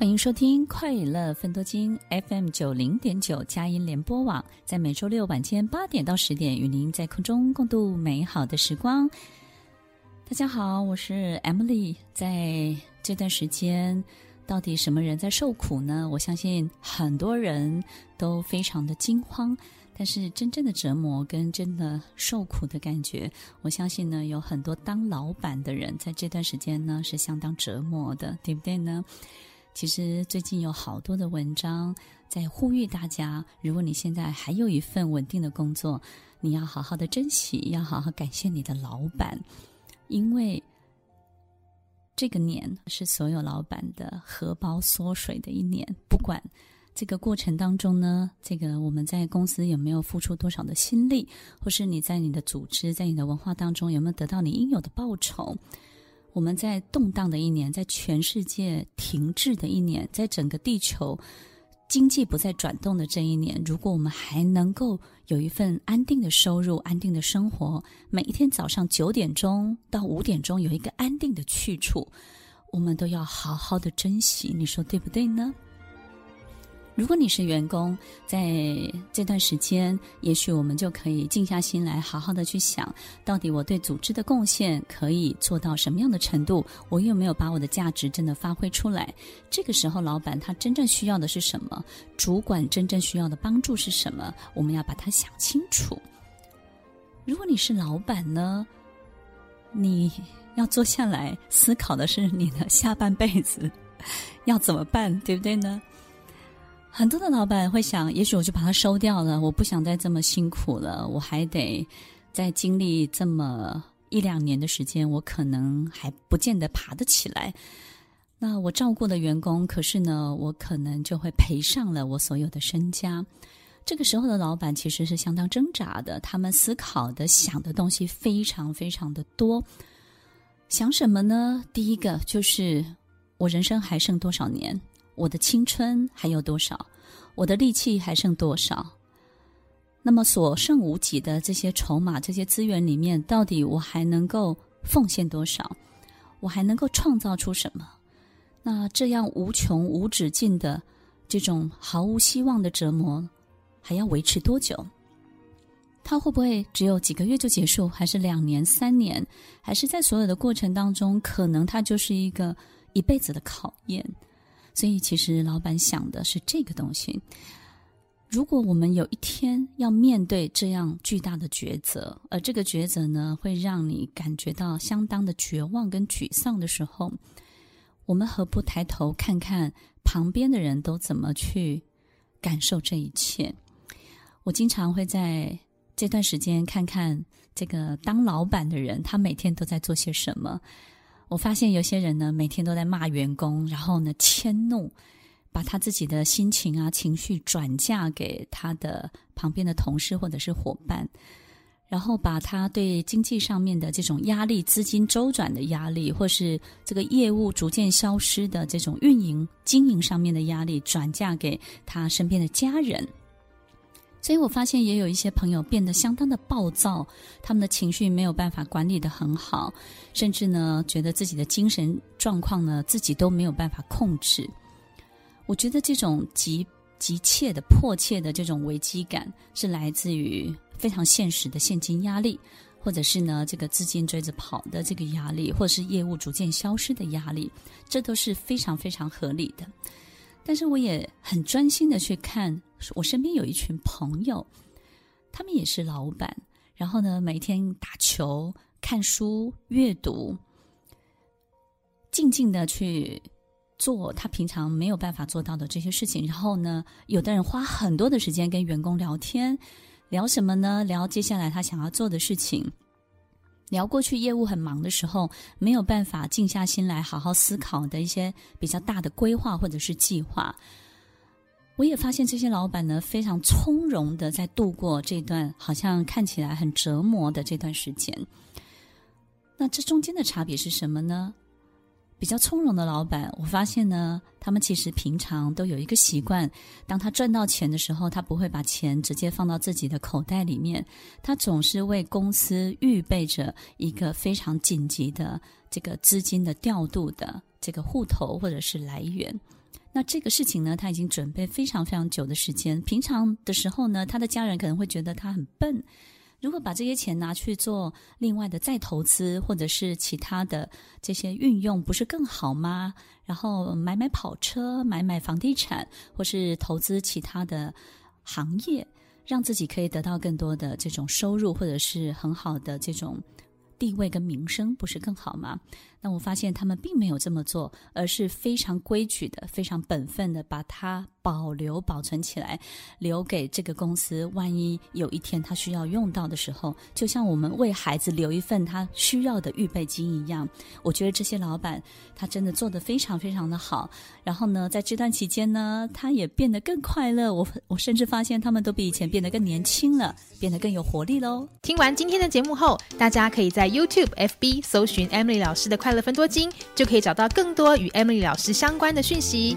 欢迎收听《快乐分多金》FM 九零点九佳音联播网，在每周六晚间八点到十点，与您在空中共度美好的时光。大家好，我是 Emily。在这段时间，到底什么人在受苦呢？我相信很多人都非常的惊慌，但是真正的折磨跟真的受苦的感觉，我相信呢，有很多当老板的人在这段时间呢是相当折磨的，对不对呢？其实最近有好多的文章在呼吁大家，如果你现在还有一份稳定的工作，你要好好的珍惜，要好好感谢你的老板，因为这个年是所有老板的荷包缩水的一年。不管这个过程当中呢，这个我们在公司有没有付出多少的心力，或是你在你的组织、在你的文化当中有没有得到你应有的报酬。我们在动荡的一年，在全世界停滞的一年，在整个地球经济不再转动的这一年，如果我们还能够有一份安定的收入、安定的生活，每一天早上九点钟到五点钟有一个安定的去处，我们都要好好的珍惜。你说对不对呢？如果你是员工，在这段时间，也许我们就可以静下心来，好好的去想，到底我对组织的贡献可以做到什么样的程度？我有没有把我的价值真的发挥出来？这个时候，老板他真正需要的是什么？主管真正需要的帮助是什么？我们要把它想清楚。如果你是老板呢，你要坐下来思考的是你的下半辈子要怎么办，对不对呢？很多的老板会想，也许我就把它收掉了，我不想再这么辛苦了，我还得再经历这么一两年的时间，我可能还不见得爬得起来。那我照顾的员工，可是呢，我可能就会赔上了我所有的身家。这个时候的老板其实是相当挣扎的，他们思考的、想的东西非常非常的多。想什么呢？第一个就是我人生还剩多少年？我的青春还有多少？我的力气还剩多少？那么所剩无几的这些筹码、这些资源里面，到底我还能够奉献多少？我还能够创造出什么？那这样无穷无止境的这种毫无希望的折磨，还要维持多久？它会不会只有几个月就结束？还是两年、三年？还是在所有的过程当中，可能它就是一个一辈子的考验？所以，其实老板想的是这个东西。如果我们有一天要面对这样巨大的抉择，而这个抉择呢，会让你感觉到相当的绝望跟沮丧的时候，我们何不抬头看看旁边的人都怎么去感受这一切？我经常会在这段时间看看这个当老板的人，他每天都在做些什么。我发现有些人呢，每天都在骂员工，然后呢，迁怒，把他自己的心情啊、情绪转嫁给他的旁边的同事或者是伙伴，然后把他对经济上面的这种压力、资金周转的压力，或是这个业务逐渐消失的这种运营、经营上面的压力，转嫁给他身边的家人。所以我发现也有一些朋友变得相当的暴躁，他们的情绪没有办法管理得很好，甚至呢，觉得自己的精神状况呢，自己都没有办法控制。我觉得这种急急切的、迫切的这种危机感，是来自于非常现实的现金压力，或者是呢，这个资金追着跑的这个压力，或者是业务逐渐消失的压力，这都是非常非常合理的。但是我也很专心的去看，我身边有一群朋友，他们也是老板，然后呢，每天打球、看书、阅读，静静的去做他平常没有办法做到的这些事情。然后呢，有的人花很多的时间跟员工聊天，聊什么呢？聊接下来他想要做的事情。聊过去业务很忙的时候，没有办法静下心来好好思考的一些比较大的规划或者是计划。我也发现这些老板呢，非常从容的在度过这段好像看起来很折磨的这段时间。那这中间的差别是什么呢？比较从容的老板，我发现呢，他们其实平常都有一个习惯，当他赚到钱的时候，他不会把钱直接放到自己的口袋里面，他总是为公司预备着一个非常紧急的这个资金的调度的这个户头或者是来源。那这个事情呢，他已经准备非常非常久的时间。平常的时候呢，他的家人可能会觉得他很笨。如果把这些钱拿去做另外的再投资，或者是其他的这些运用，不是更好吗？然后买买跑车，买买房地产，或是投资其他的行业，让自己可以得到更多的这种收入，或者是很好的这种地位跟名声，不是更好吗？那我发现他们并没有这么做，而是非常规矩的、非常本分的把它保留、保存起来，留给这个公司。万一有一天他需要用到的时候，就像我们为孩子留一份他需要的预备金一样。我觉得这些老板他真的做得非常非常的好。然后呢，在这段期间呢，他也变得更快乐。我我甚至发现他们都比以前变得更年轻了，变得更有活力喽。听完今天的节目后，大家可以在 YouTube、FB 搜寻 Emily 老师的快。乐分多金就可以找到更多与 Emily 老师相关的讯息，